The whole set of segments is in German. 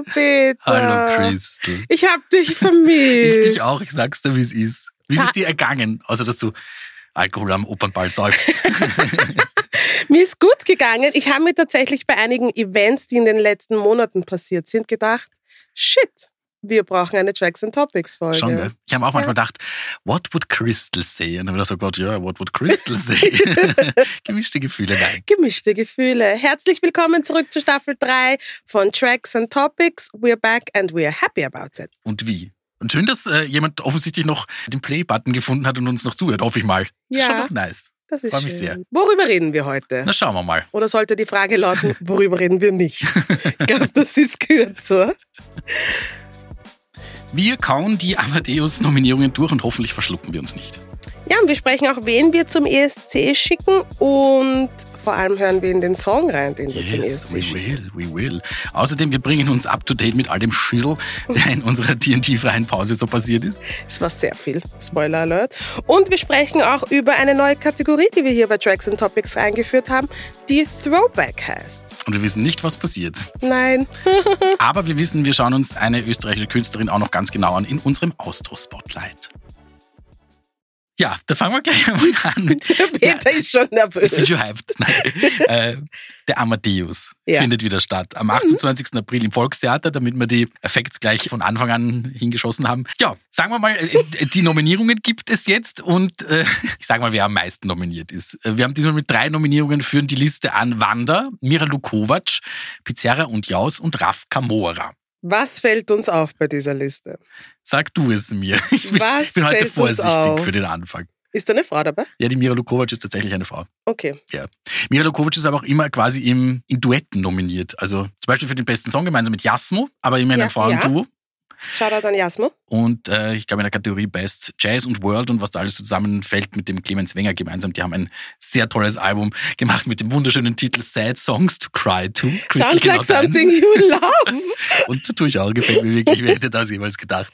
Hallo Peter. Hallo Crystal. Ich hab dich vermisst. Ich dich auch, ich sag's dir, wie es ist. Wie ist es dir ergangen, außer dass du Alkohol am Opernball säufst? mir ist gut gegangen. Ich habe mir tatsächlich bei einigen Events, die in den letzten Monaten passiert sind, gedacht, shit, wir brauchen eine Tracks and Topics Folge. Schon, gell? Ich habe auch manchmal gedacht, what would Crystal say? Und dann habe ich gedacht, oh Gott, ja, what would Crystal say? Gemischte Gefühle, nein. Gemischte Gefühle. Herzlich willkommen zurück zu Staffel 3 von Tracks and Topics. We're back and we're happy about it. Und wie? Und schön, dass äh, jemand offensichtlich noch den Play-Button gefunden hat und uns noch zuhört, hoffe ich mal. Das Ja. ist schon noch nice. Das ist Freue mich schön. sehr. Worüber reden wir heute? Na, schauen wir mal. Oder sollte die Frage lauten, worüber reden wir nicht? Ich glaube, das ist kürzer. Wir kauen die Amadeus-Nominierungen durch und hoffentlich verschlucken wir uns nicht. Ja, und wir sprechen auch, wen wir zum ESC schicken und vor allem hören wir in den Song rein, den wir zum Yes, ESC we schicken. will, we will. Außerdem, wir bringen uns up to date mit all dem Schüssel, der in unserer TNT-freien Pause so passiert ist. Es war sehr viel. Spoiler Alert. Und wir sprechen auch über eine neue Kategorie, die wir hier bei Tracks and Topics eingeführt haben, die Throwback heißt. Und wir wissen nicht, was passiert. Nein. Aber wir wissen, wir schauen uns eine österreichische Künstlerin auch noch ganz genau an in unserem Austro-Spotlight. Ja, da fangen wir gleich einmal an. Mit, Peter ist schon Ich bin nervös. schon hyped. Nein. äh, der Amadeus Ja. Mhm. findet wieder statt. Am 28. April im Volkstheater, damit wir die Effekte gleich von Anfang an hingeschossen haben. Ja, sagen wir mal, äh, die Nominierungen gibt es jetzt und äh, ich sage mal, wer am meisten nominiert ist. Äh, Wir haben diesmal mit drei Nominierungen führen die Liste an Wanda, Mira Lukovac, Pizarra und Jaus und Raf Kamora. Was fällt uns auf bei dieser Liste? Sag du es mir. Ich bin, Was bin heute vorsichtig für den Anfang. Ist da eine Frau dabei? Ja, die Mira Lukovac ist tatsächlich eine Frau. Okay. Ja. Mira Lukovic ist aber auch immer quasi im, in Duetten nominiert. Also zum Beispiel für den besten Song gemeinsam mit Jasmo, aber immer in Ja, einem Frauenduo. Shoutout an Jasmo. Und äh, ich glaube in der Kategorie Best Jazz und World und was da alles zusammenfällt mit dem Clemens Wenger gemeinsam. Die haben ein sehr tolles Album gemacht mit dem wunderschönen Titel Sad Songs to Cry to. Crystal Sounds like something you love. Und tue ich auch, gefällt mir wirklich, wer hätte das jemals gedacht.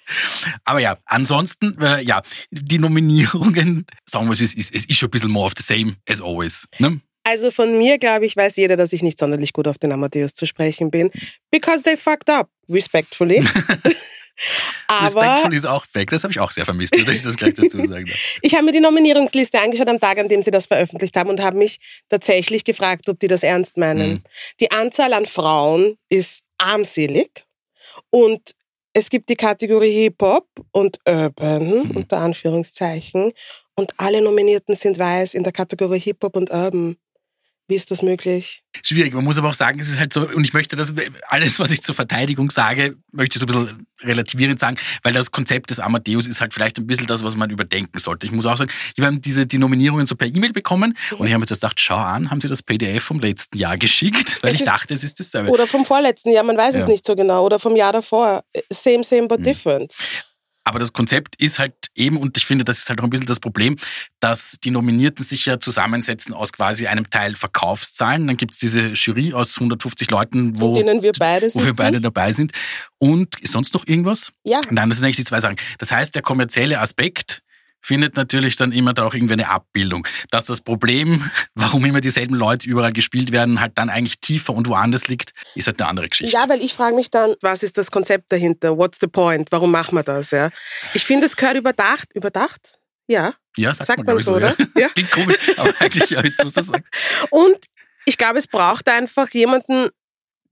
Aber ja, ansonsten, äh, ja, die Nominierungen, sagen wir es ist, es ist schon ein bisschen more of the same as always. Ne? Also von mir, glaube ich, weiß jeder, dass ich nicht sonderlich gut auf den Amadeus zu sprechen bin. Because they fucked up. Respectfully. Aber Respectful ist auch weg, das habe ich auch sehr vermisst, dass ich das gleich dazu sagen darf. ich habe mir die Nominierungsliste angeschaut am Tag, an dem sie das veröffentlicht haben und habe mich tatsächlich gefragt, ob die das ernst meinen. Mhm. Die Anzahl an Frauen ist armselig und es gibt die Kategorie Hip-Hop und Urban, Mhm. unter Anführungszeichen, und alle Nominierten sind weiß in der Kategorie Hip-Hop und Urban. Wie ist das möglich? Schwierig, man muss aber auch sagen, es ist halt so, und ich möchte das, alles, was ich zur Verteidigung sage, möchte ich so ein bisschen relativierend sagen, weil das Konzept des Amadeus ist halt vielleicht ein bisschen das, was man überdenken sollte. Ich muss auch sagen, ich habe diese, die Nominierungen so per E-Mail bekommen und ich habe mir das gedacht, schau an, haben sie das PDF vom letzten Jahr geschickt, weil Es ich ist- dachte, es ist dasselbe. Oder vom vorletzten Jahr, man weiß es Ja. nicht so genau. Oder vom Jahr davor. Same, same, but Mhm. different. Aber das Konzept ist halt eben, und ich finde, das ist halt auch ein bisschen das Problem, dass die Nominierten sich ja zusammensetzen aus quasi einem Teil Verkaufszahlen. Dann gibt's diese Jury aus 150 Leuten, wo, wir beide wo wir beide dabei sind. Und ist sonst noch irgendwas? Ja. Nein, das sind eigentlich die zwei Sachen. Das heißt, der kommerzielle Aspekt findet natürlich dann immer da auch irgendwie eine Abbildung. Dass das Problem, warum immer dieselben Leute überall gespielt werden, halt dann eigentlich tiefer und woanders liegt, ist halt eine andere Geschichte. Ja, weil ich frage mich dann, was ist das Konzept dahinter? What's the point? Warum machen wir das? Ja? Ich finde, es gehört überdacht. Überdacht? Ja. Ja, sagt, Sagt man, man ich so, so, oder? Ja. Das klingt komisch, aber eigentlich, ja, jetzt muss man sagen. Und ich glaube, es braucht einfach jemanden,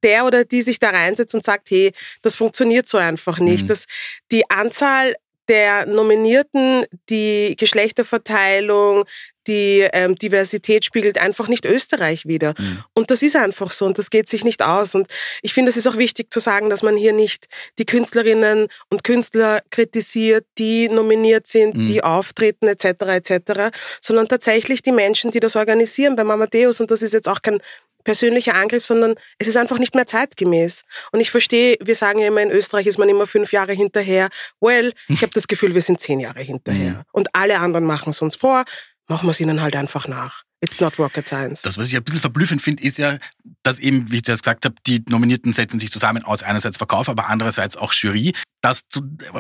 der oder die sich da reinsetzt und sagt, hey, das funktioniert so einfach nicht. Mhm. Das, die Anzahl der Nominierten, die Geschlechterverteilung, die ähm, Diversität spiegelt einfach nicht Österreich wider. Mhm. Und das ist einfach so und das geht sich nicht aus. Und ich finde, es ist auch wichtig zu sagen, dass man hier nicht die Künstlerinnen und Künstler kritisiert, die nominiert sind, Mhm. die auftreten etc. etc., sondern tatsächlich die Menschen, die das organisieren beim Amadeus. Und das ist jetzt auch kein persönlicher Angriff, sondern es ist einfach nicht mehr zeitgemäß. Und ich verstehe, wir sagen ja immer, in Österreich ist man immer fünf Jahre hinterher. Well, ich habe das Gefühl, wir sind zehn Jahre hinterher. Mhm. Und alle anderen machen es uns vor. Machen wir es ihnen halt einfach nach. It's not rocket science. Das, was ich ein bisschen verblüffend finde, ist ja, dass eben, wie ich das gesagt habe, die Nominierten setzen sich zusammen aus einerseits Verkauf, aber andererseits auch Jury. Dass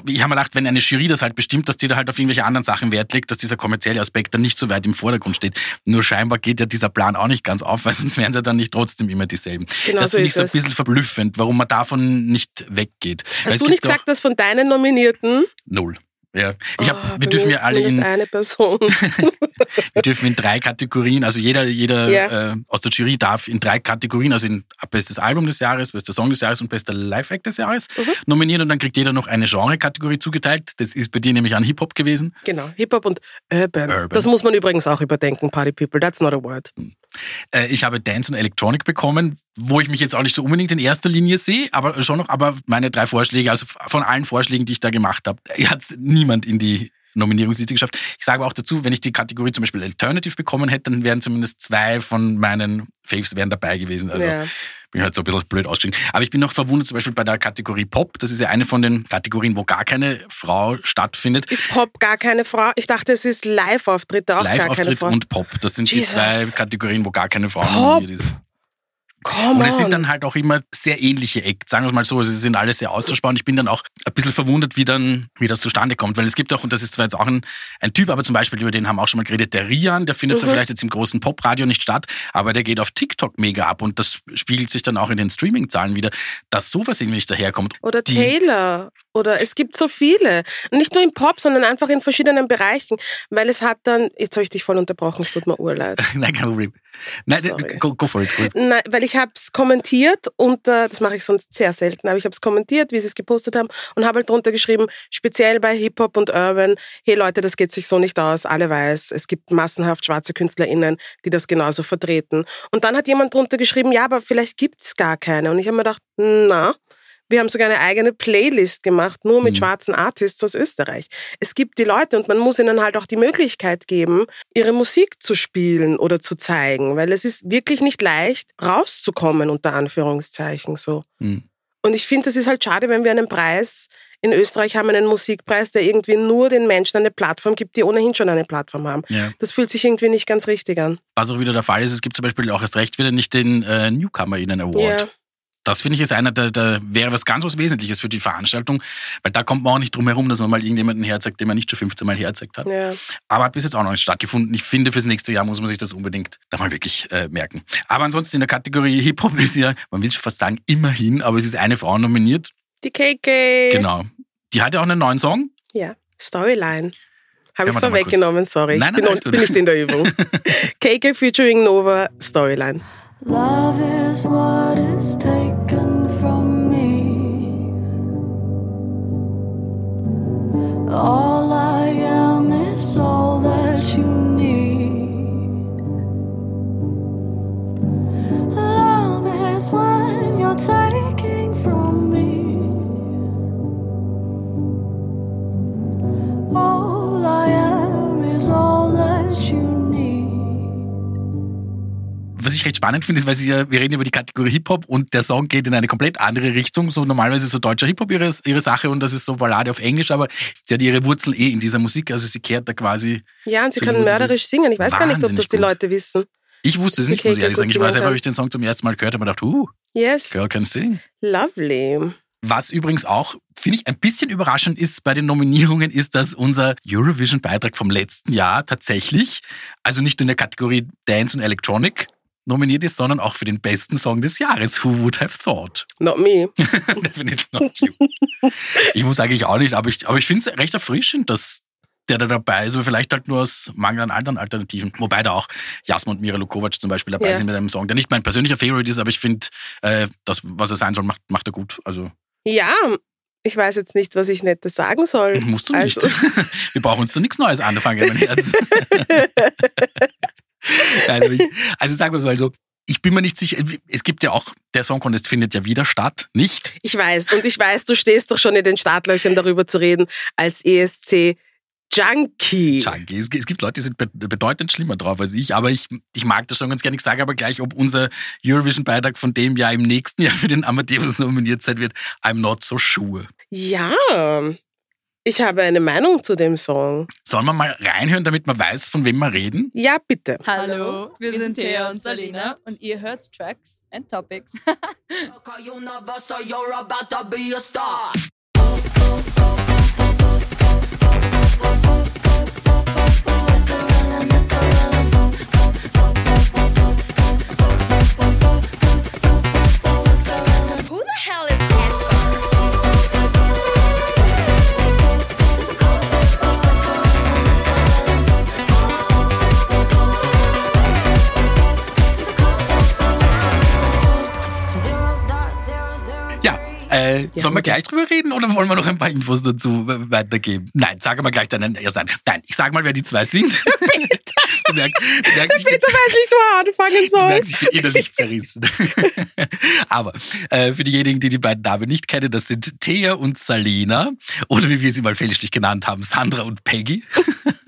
ich habe mir gedacht, wenn eine Jury das halt bestimmt, dass die da halt auf irgendwelche anderen Sachen Wert legt, dass dieser kommerzielle Aspekt dann nicht so weit im Vordergrund steht. Nur scheinbar geht ja dieser Plan auch nicht ganz auf, weil sonst wären sie dann nicht trotzdem immer dieselben. Genau das so finde ich so ein bisschen verblüffend, warum man davon nicht weggeht. Weil Hast es du nicht gesagt, dass von deinen Nominierten, Null. Ja. Ich hab, Oh, wir dürfen ja alle in, eine Person. wir dürfen in drei Kategorien, also jeder, jeder Ja. äh, aus der Jury darf in drei Kategorien, also in bestes Album des Jahres, bester Song des Jahres und bester Live-Act des Jahres Mhm. nominieren und dann kriegt jeder noch eine Genre-Kategorie zugeteilt. Das ist bei dir nämlich an Hip-Hop gewesen. genau, Hip-Hop und Urban. Urban. Das muss man übrigens auch überdenken, Party People. That's not a word. Äh, ich habe Dance und Electronic bekommen, wo ich mich jetzt auch nicht so unbedingt in erster Linie sehe, aber schon noch, aber meine drei Vorschläge, also von allen Vorschlägen, die ich da gemacht habe, hat es niemand in die Nominierungsliste geschafft. Ich sage aber auch dazu, wenn ich die Kategorie zum Beispiel Alternative bekommen hätte, dann wären zumindest zwei von meinen Faves wären dabei gewesen. Also Ja. bin halt so ein bisschen blöd ausgestiegen. Aber ich bin noch verwundert zum Beispiel bei der Kategorie Pop. Das ist ja eine von den Kategorien, wo gar keine Frau stattfindet. Ist Pop gar keine Frau? Ich dachte, es ist Live-Auftritte auch gar keine Live-Auftritt und Pop. Das sind Jesus. die zwei Kategorien, wo gar keine Frau Pop? nominiert ist. Come Und es sind dann halt auch immer sehr ähnliche Acts, sagen wir mal so. Also sie sind alle sehr austauschbar und ich bin dann auch ein bisschen verwundert, wie dann, wie das zustande kommt. Weil es gibt auch, und das ist zwar jetzt auch ein, ein Typ, aber zum Beispiel, über den haben wir auch schon mal geredet, der Rian, der findet zwar Mhm. vielleicht jetzt im großen Popradio nicht statt, aber der geht auf TikTok mega ab und das spiegelt sich dann auch in den Streaming-Zahlen wieder, dass sowas irgendwie nicht daherkommt. Oder Die- Taylor. Oder es gibt so viele. Nicht nur im Pop, sondern einfach in verschiedenen Bereichen. Weil es hat dann, jetzt habe ich dich voll unterbrochen, es tut mir urleid. Nein, kein Problem. Nein, go, go for it. Go. Nein, weil ich habe es kommentiert und äh, das mache ich sonst sehr selten, aber ich habe es kommentiert, wie sie es gepostet haben und habe halt drunter geschrieben, speziell bei Hip-Hop und Urban, hey Leute, das geht sich so nicht aus, alle weiß, es gibt massenhaft schwarze KünstlerInnen, die das genauso vertreten. Und dann hat jemand drunter geschrieben, ja, aber vielleicht gibt's gar keine. Und ich habe mir gedacht, na, wir haben sogar eine eigene Playlist gemacht, nur mit Mhm. schwarzen Artists aus Österreich. Es gibt die Leute und man muss ihnen halt auch die Möglichkeit geben, ihre Musik zu spielen oder zu zeigen, weil es ist wirklich nicht leicht, rauszukommen, unter Anführungszeichen so. Hm. Und ich finde, das ist halt schade, wenn wir einen Preis in Österreich haben, einen Musikpreis, der irgendwie nur den Menschen eine Plattform gibt, die ohnehin schon eine Plattform haben. Ja. Das fühlt sich irgendwie nicht ganz richtig an. Was auch wieder der Fall ist, es gibt zum Beispiel auch erst recht wieder nicht den äh, NewcomerInnen Award. Ja. Das finde ich ist einer, der, der wäre was ganz was Wesentliches für die Veranstaltung, weil da kommt man auch nicht drum herum, dass man mal irgendjemanden herzeigt, den man nicht schon 15 Mal herzeigt hat. Ja. Aber hat bis jetzt auch noch nicht stattgefunden. Ich finde, fürs nächste Jahr muss man sich das unbedingt da mal wirklich äh, merken. Aber ansonsten in der Kategorie Hip-Hop ist ja, man will schon fast sagen, immerhin, aber es ist eine Frau nominiert. Die KK. Genau. Die hat ja auch einen neuen Song. Ja. Storyline. Habe ich mal vorweggenommen, sorry. Nein, ich nein, bin, alles noch- gut. bin nicht in der Übung. KK featuring Nova, Storyline. Love is what is taken from me. All spannend finde, ist, weil sie ja, wir reden über die Kategorie Hip-Hop und der Song geht in eine komplett andere Richtung. So normalerweise ist so deutscher Hip-Hop ihre, ihre Sache und das ist so Ballade auf Englisch, aber sie hat ihre Wurzeln eh in dieser Musik, also sie kehrt da quasi. Ja, und sie kann mörderisch singen. Ich weiß gar nicht, ob das wahnsinnig die gut. Leute wissen. Ich wusste es nicht, muss ich ehrlich sagen. gut Ich weiß selber, habe ich den Song zum ersten Mal gehört, habe mir gedacht, uh, Yes, Girl can sing. lovely. Was übrigens auch, finde ich, ein bisschen überraschend ist bei den Nominierungen, ist, dass unser Eurovision-Beitrag vom letzten Jahr tatsächlich, also nicht in der Kategorie Dance und Electronic nominiert ist, sondern auch für den besten Song des Jahres. Who would have thought? Not me. Definitely not you. Ich muss eigentlich auch nicht, aber ich, aber ich finde es recht erfrischend, dass der da dabei ist, aber vielleicht halt nur aus Mangel an anderen Alternativen. Wobei da auch Jasmin und Mira Lukovac zum Beispiel dabei Ja. sind mit einem Song, der nicht mein persönlicher Favorite ist, aber ich finde, äh, das, was er sein soll, macht, macht er gut. Also Ja, ich weiß jetzt nicht, was ich Nettes sagen soll. musst du nicht. Also, Wir brauchen uns da nichts Neues anfangen, mein Herz. also, ich, also sagen wir mal so, ich bin mir nicht sicher, es gibt ja auch, der Song Contest findet ja wieder statt, nicht? ich weiß, und ich weiß, du stehst doch schon in den Startlöchern darüber zu reden, als ESC Junkie. Chunky. Es, gibt Leute, die sind be- bedeutend schlimmer drauf als ich, aber ich, ich mag das schon ganz gerne. Ich sage aber gleich, ob unser Eurovision-Beitrag von dem Jahr im nächsten Jahr für den Amadeus nominiert sein wird. I'm not so sure. Ja, Ich habe eine Meinung zu dem Song. Sollen wir mal reinhören, damit man weiß, von wem wir reden? Ja, bitte. Hallo, wir sind Thea und Salina und ihr hört Tracks and Topics. Who the hell Ja, äh, sollen wir gleich drüber reden oder wollen wir noch ein paar Infos dazu weitergeben? Nein, sag mal gleich deinen erst nein. Nein, ich sag mal, wer die zwei sind. du merkst, du merkst, ich Peter weiß nicht, wo er anfangen du soll. merkst, ich bin innerlich zerrissen. Aber äh, für diejenigen, die die beiden Namen nicht kennen, das sind Thea und Salena oder wie wir sie mal fälschlich genannt haben, Sandra und Peggy.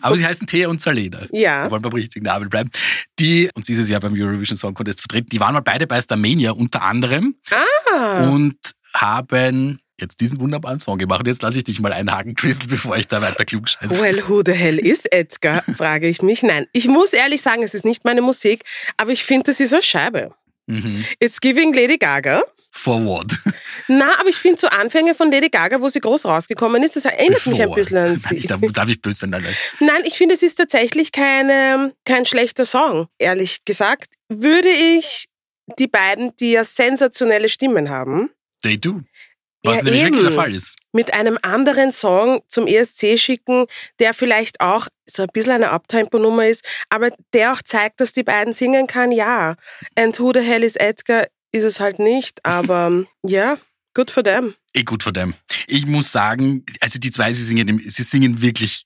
Aber sie heißen Thea und Salena. Ja. Wir wollen beim richtigen Namen bleiben. Die uns dieses Jahr beim Eurovision Song Contest vertreten, die waren mal beide bei Starmania unter anderem Ah, und haben jetzt diesen wunderbaren Song gemacht. Jetzt lasse ich dich mal einhaken, Crystal, bevor ich da weiter klug scheiße. well, who the hell is Edgar, frage ich mich. Nein, ich muss ehrlich sagen, es ist nicht meine Musik, aber ich finde, das ist eine Scheibe. Mhm. It's giving Lady Gaga. Forward. Na, aber ich finde so Anfänge von Lady Gaga, wo sie groß rausgekommen ist, das erinnert mich ein bisschen an Nein, sie. ich, darf, darf ich böse werden, Alter. Nein, ich finde, es ist tatsächlich keine, kein schlechter Song. Ehrlich gesagt, würde ich die beiden, die ja sensationelle Stimmen haben, They do. Was Ja, nämlich wirklich der eben. Fall ist. mit einem anderen Song zum ESC schicken, der vielleicht auch so ein bisschen eine Abtempo-Nummer ist, aber der auch zeigt, dass die beiden singen kann, ja. And who the hell is Edgar ist es halt nicht, aber ja, good for them. Eh gut von dem. Ich muss sagen, also die zwei, sie singen, sie singen wirklich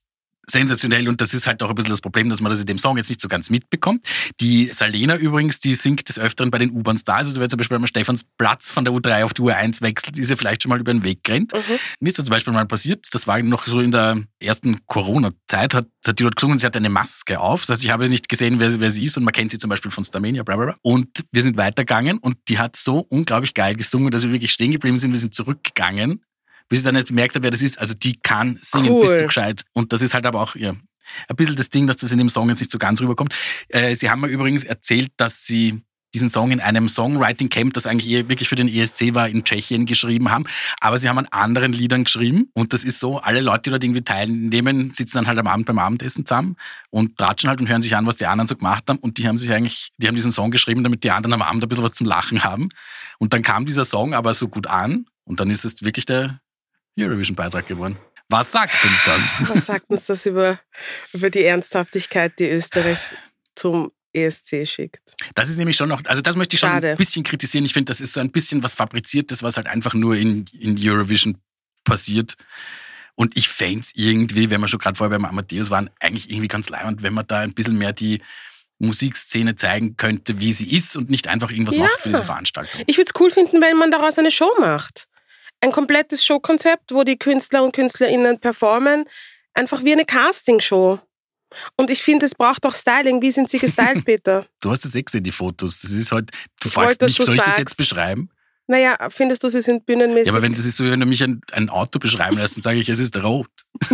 sensationell und das ist halt auch ein bisschen das Problem, dass man das in dem Song jetzt nicht so ganz mitbekommt. Die Salena übrigens, die singt des Öfteren bei den U-Bahn Stars, also wer zum Beispiel am Stephansplatz von der U3 auf die U1 wechselt, ist ja vielleicht schon mal über den Weg gerannt. Mir ist das zum Beispiel mal passiert, das war noch so in der ersten Corona-Zeit, hat, hat die dort gesungen, sie hat eine Maske auf, das heißt, ich habe nicht gesehen, wer, wer sie ist und man kennt sie zum Beispiel von Starmania, bla bla bla. Und wir sind weitergegangen und die hat so unglaublich geil gesungen, dass wir wirklich stehen geblieben sind, wir sind zurückgegangen bis ich dann jetzt bemerkt habe, wer das ist. Also die kann singen, Cool. bist du gescheit. Und das ist halt aber auch ja, ein bisschen das Ding, dass das in dem Song jetzt nicht so ganz rüberkommt. Äh, sie haben mir übrigens erzählt, dass sie diesen Song in einem Songwriting Camp, das eigentlich eher wirklich für den ESC war, in Tschechien geschrieben haben. Aber sie haben an anderen Liedern geschrieben. Und das ist so, alle Leute, die dort irgendwie teilnehmen, sitzen dann halt am Abend beim Abendessen zusammen und tratschen halt und hören sich an, was die anderen so gemacht haben. Und die haben sich eigentlich, die haben diesen Song geschrieben, damit die anderen am Abend ein bisschen was zum Lachen haben. Und dann kam dieser Song aber so gut an. Und dann ist es wirklich der Eurovision-Beitrag geworden. Was sagt uns das? Was sagt uns das über, über die Ernsthaftigkeit, die Österreich zum ESC schickt? Das ist nämlich schon noch, also das möchte ich schon Schade. ein bisschen kritisieren. Ich finde, das ist so ein bisschen was Fabriziertes, was halt einfach nur in, in Eurovision passiert. Und ich fände es irgendwie, wenn wir schon gerade vorher beim Amadeus waren, eigentlich irgendwie ganz leibend, wenn man da ein bisschen mehr die Musikszene zeigen könnte, wie sie ist und nicht einfach irgendwas Ja. macht für diese Veranstaltung. Ich würde es cool finden, wenn man daraus eine Show macht. Ein komplettes Showkonzept, wo die Künstler und KünstlerInnen performen. Einfach wie eine Castingshow. Und ich finde, es braucht auch Styling. Wie sind sie gestylt, Peter? Du hast es eh gesehen, die Fotos. Das ist halt, du Ich fragst mich, soll ich das sagst. jetzt beschreiben? Naja, findest du, sie sind bühnenmäßig? Ja, aber wenn das ist so, wenn du mich ein, ein Auto beschreiben lässt, dann sage ich, es ist rot.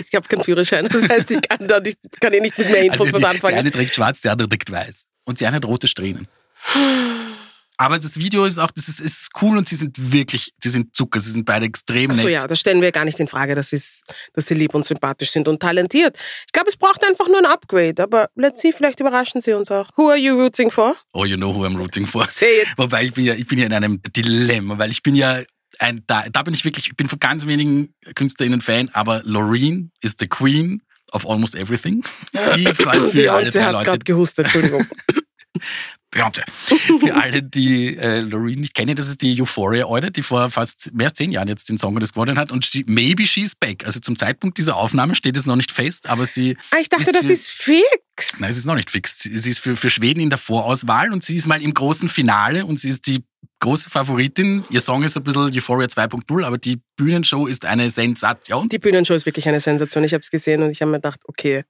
ich habe keinen Führerschein, das heißt, ich kann da nicht, kann ich nicht mit mehr Infos Also die, was die anfangen. eine trägt schwarz, die andere trägt weiß. Und die eine hat rote Strähnen. Aber das Video ist auch, das ist, ist cool und sie sind wirklich, sie sind Zucker, sie sind beide extrem Ach so nett. ja, das stellen wir gar nicht in Frage, dass, dass sie lieb und sympathisch sind und talentiert. Ich glaube, es braucht einfach nur ein Upgrade, aber let's see, vielleicht überraschen sie uns auch. Who are you rooting for? Oh, you know who I'm rooting for. Say it. Wobei ich bin ja, ich bin ja in einem Dilemma, weil ich bin ja ein, da, da bin ich wirklich, ich bin von ganz wenigen KünstlerInnen Fan, aber Loreen ist the queen of almost everything. Die für alle drei hat Leute, gerade gehustet, Entschuldigung. Beyoncé. Für alle, die äh, Loreen nicht kennen, das ist die Euphoria-Eule, die vor fast mehr als zehn Jahren jetzt den Song das gewonnen hat. Und she, maybe she's back. Also zum Zeitpunkt dieser Aufnahme steht es noch nicht fest, aber sie. Ah, ich dachte, das für- ist fix. Nein, es ist noch nicht fix. Sie ist für, für Schweden in der Vorauswahl und sie ist mal im großen Finale und sie ist die große Favoritin. Ihr Song ist so ein bisschen Euphoria 2.0, aber die Bühnenshow ist eine Sensation. Die Bühnenshow ist wirklich eine Sensation. Ich habe es gesehen und ich habe mir gedacht, okay,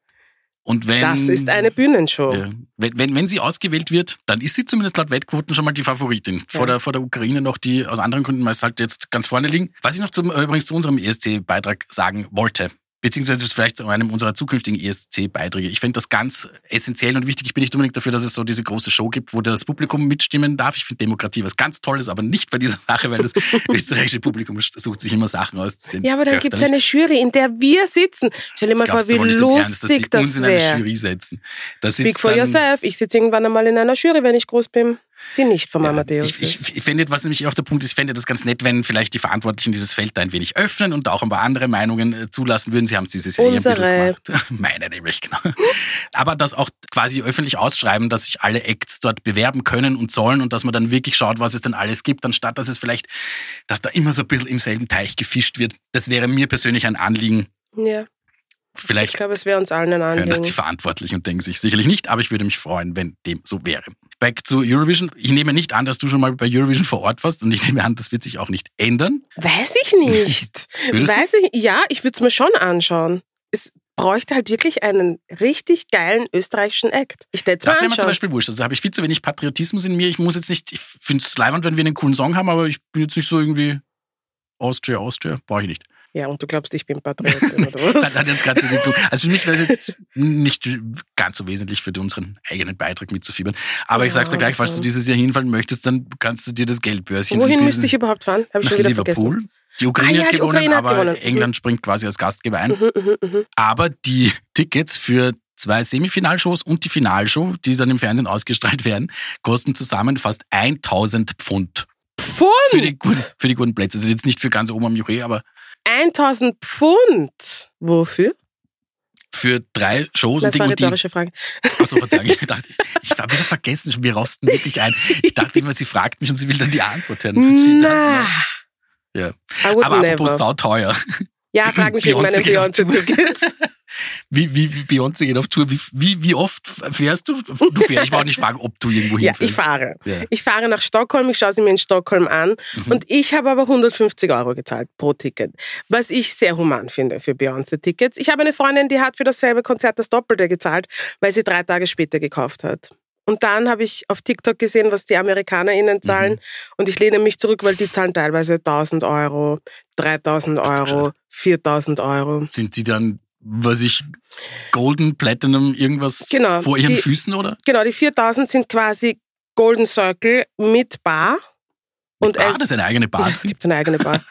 Und wenn, Das ist eine Bühnenshow. ja, wenn, wenn, wenn sie ausgewählt wird, dann ist sie zumindest laut Wettquoten schon mal die Favoritin. Vor, Ja. der, vor der Ukraine noch, die aus anderen Gründen meist halt jetzt ganz vorne liegen. Was ich noch zum, äh, übrigens zu unserem ESC-Beitrag sagen wollte, beziehungsweise vielleicht zu einem unserer zukünftigen ESC-Beiträge. Ich finde das ganz essentiell und wichtig. Ich bin nicht unbedingt dafür, dass es so diese große Show gibt, wo das Publikum mitstimmen darf. Ich finde Demokratie was ganz Tolles, aber nicht bei dieser Sache, weil das österreichische Publikum sucht sich immer Sachen aus. Ja, aber dann gibt es eine Jury, in der wir sitzen. Stell dir mal vor, wie im Ernst, dass lustig die das uns in eine wäre. Jury setzen? Da Speak for dann- yourself. Ich sitze irgendwann einmal in einer Jury, wenn ich groß bin, die nicht vom Amadeus Ich, ist. ich, ich fände, was nämlich auch der Punkt ist, ich fände das ganz nett, wenn vielleicht die Verantwortlichen dieses Feld da ein wenig öffnen und auch ein paar andere Meinungen äh, zulassen würden. Sie haben es dieses Jahr ein bisschen gemacht. Meine nämlich, genau. Aber das auch quasi öffentlich ausschreiben, dass sich alle Acts dort bewerben können und sollen und dass man dann wirklich schaut, was es denn alles gibt, anstatt dass es vielleicht, dass da immer so ein bisschen im selben Teich gefischt wird. Das wäre mir persönlich ein Anliegen. Ja, ich Vielleicht glaube, es wäre uns allen ein hören das die Anliegen. Verantwortlichen und denken sich sicherlich nicht, aber ich würde mich freuen, wenn dem so wäre. Back zu Eurovision. Ich nehme nicht an, dass du schon mal bei Eurovision vor Ort warst und ich nehme an, das wird sich auch nicht ändern. Weiß ich nicht. Würdest du? Weiß ich, ja, ich würde es mir schon anschauen. Es bräuchte halt wirklich einen richtig geilen österreichischen Act. Ich Das wäre mir zum. Beispiel wurscht. Also habe ich viel zu wenig Patriotismus in mir. Ich muss jetzt nicht, ich finde es leibend, wenn wir einen coolen Song haben, aber ich bin jetzt nicht so irgendwie Austria, Austria, brauche ich nicht. Ja, und du glaubst, ich bin Patriotin oder Das was? hat jetzt gerade so. Also für mich wäre es jetzt nicht ganz so wesentlich für unseren eigenen Beitrag mitzufiebern. Aber ich sag's dir Ja, gleich, falls du dieses Jahr hinfallen möchtest, dann kannst du dir das Geldbörschen Wohin müsste ich überhaupt fahren? Habe ich schon wieder Liverpool. vergessen. Die Ukraine Ah ja, hat die gewonnen, Ukraine hat aber gewonnen. Mhm. England springt quasi als Gastgeber ein. Mhm, mhm, mhm. Aber die Tickets für zwei Semifinalshows und die Finalshow, die dann im Fernsehen ausgestrahlt werden, kosten zusammen fast 1000 Pfund. Pfund! Für die, guten, für die guten Plätze. Also jetzt nicht für ganz oben am Jury, aber 1000 Pfund. Wofür? für drei Shows Das und war Ding die. rhetorische Frage. Achso, Verzeihung. Ich dachte, ich habe wieder vergessen, schon, wir rosten wirklich ein. Ich dachte immer, sie fragt mich und sie will dann die Antwort hören. Na. Ja. Aber apropos sauteuer. Ja, frag mich wegen Tour. Beyoncé-Tickets. Wie, wie, wie Beyoncé geht auf Tour. Wie, wie, wie oft fährst du? Du fährst. Ich wollte auch nicht fragen, ob du irgendwo Ja, hinfährst. ich fahre. Ja. Ich fahre nach Stockholm, ich schaue sie mir in Stockholm an Mhm. und ich habe aber 150 Euro gezahlt pro Ticket, was ich sehr human finde für Beyoncé-Tickets. Ich habe eine Freundin, die hat für dasselbe Konzert das Doppelte gezahlt, weil sie drei Tage später gekauft hat. Und dann habe ich auf TikTok gesehen, was die AmerikanerInnen zahlen Mhm. und ich lehne mich zurück, weil die zahlen teilweise 1000 Euro, 3000 doch Euro, 4000 Euro. Sind die dann, was ich, Golden, Platinum, irgendwas Genau, vor ihren die- Füßen, oder? Genau, die 4000 sind quasi Golden Circle mit Bar. Und ah, es- das ist eine eigene Bar. Ja, es gibt eine eigene Bar.